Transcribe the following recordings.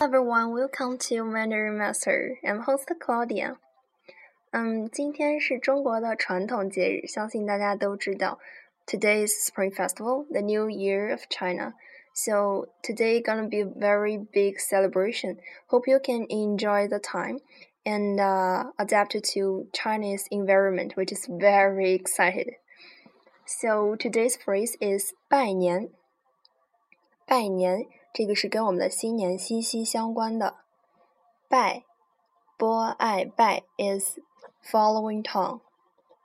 Everyone, welcome to Mandarin Master. I'm host Claudia. 嗯，今天是中国的传统节日，相信大家都知道。Today is Spring Festival, the New Year of China. So today gonna be a very big celebration. Hope you can enjoy the time and uh, adapt to Chinese environment, which is very excited. So today's phrase is 拜年。拜年 这个是跟我们的新年息息相关的。Bai, is following tongue.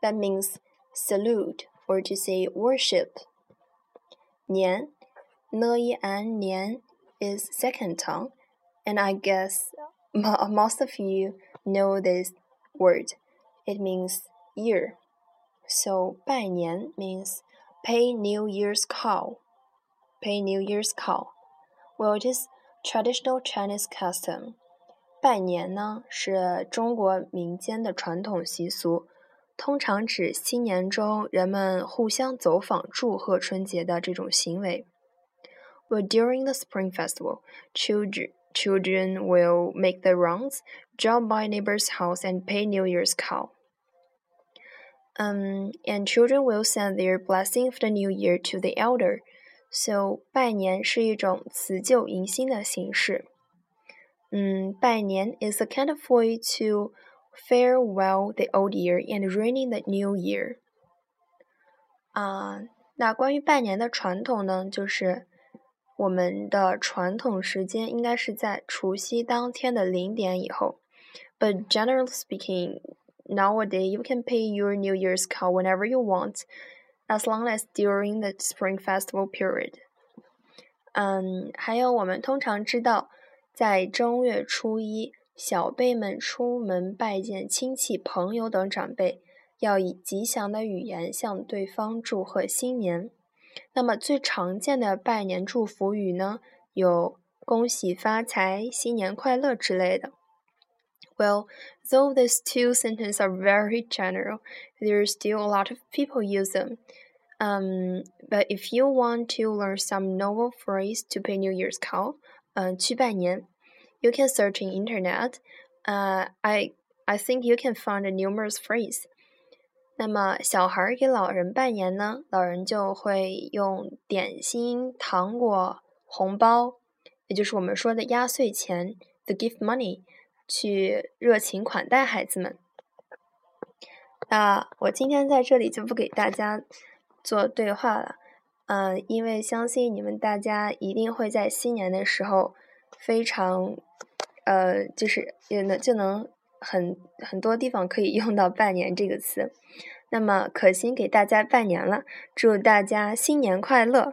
That means salute or to say worship. Nian, is second tongue, and I guess most of you know this word. It means year. So 拜年 means pay New Year's call. Pay New Year's call. Well, it is traditional Chinese custom. 拜年呢是中国民间的传统习俗，通常指新年中人们互相走访祝贺春节的这种行为。well, during the Spring Festival, children children will make the rounds, drop by neighbor's house, and pay New Year's call. Um, and children will send their blessing of the new year to the elder. So 拜年是一种辞旧迎新的形式。嗯，拜年 is a kind of way to farewell the old year and ring in the new year. 啊，那关于拜年的传统呢，就是我们的传统时间应该是在除夕当天的零点以后。But generally speaking, nowadays you can pay your New Year's call whenever you want, As long as during the Spring Festival period. 嗯，还有我们通常知道，在正月初一，小辈们出门拜见亲戚、朋友等长辈，要以吉祥的语言向对方祝贺新年。那么最常见的拜年祝福语呢，有恭喜发财、新年快乐之类的。Well, though these two sentences are very general, there are still a lot of people use them. Um, but if you want to learn some novel phrase to pay New Year's call, uh, 去拜年, you can search in internet. Uh, I I think you can find a numerous phrase. 那么小孩给老人拜年呢，老人就会用点心、糖果、红包，也就是我们说的压岁钱 （the gift money） 去热情款待孩子们。那我今天在这里就不给大家做对话了，嗯，因为相信你们大家一定会在新年的时候非常，呃，就是也能就能。很很多地方可以用到“拜年”这个词，那么可心给大家拜年了，祝大家新年快乐！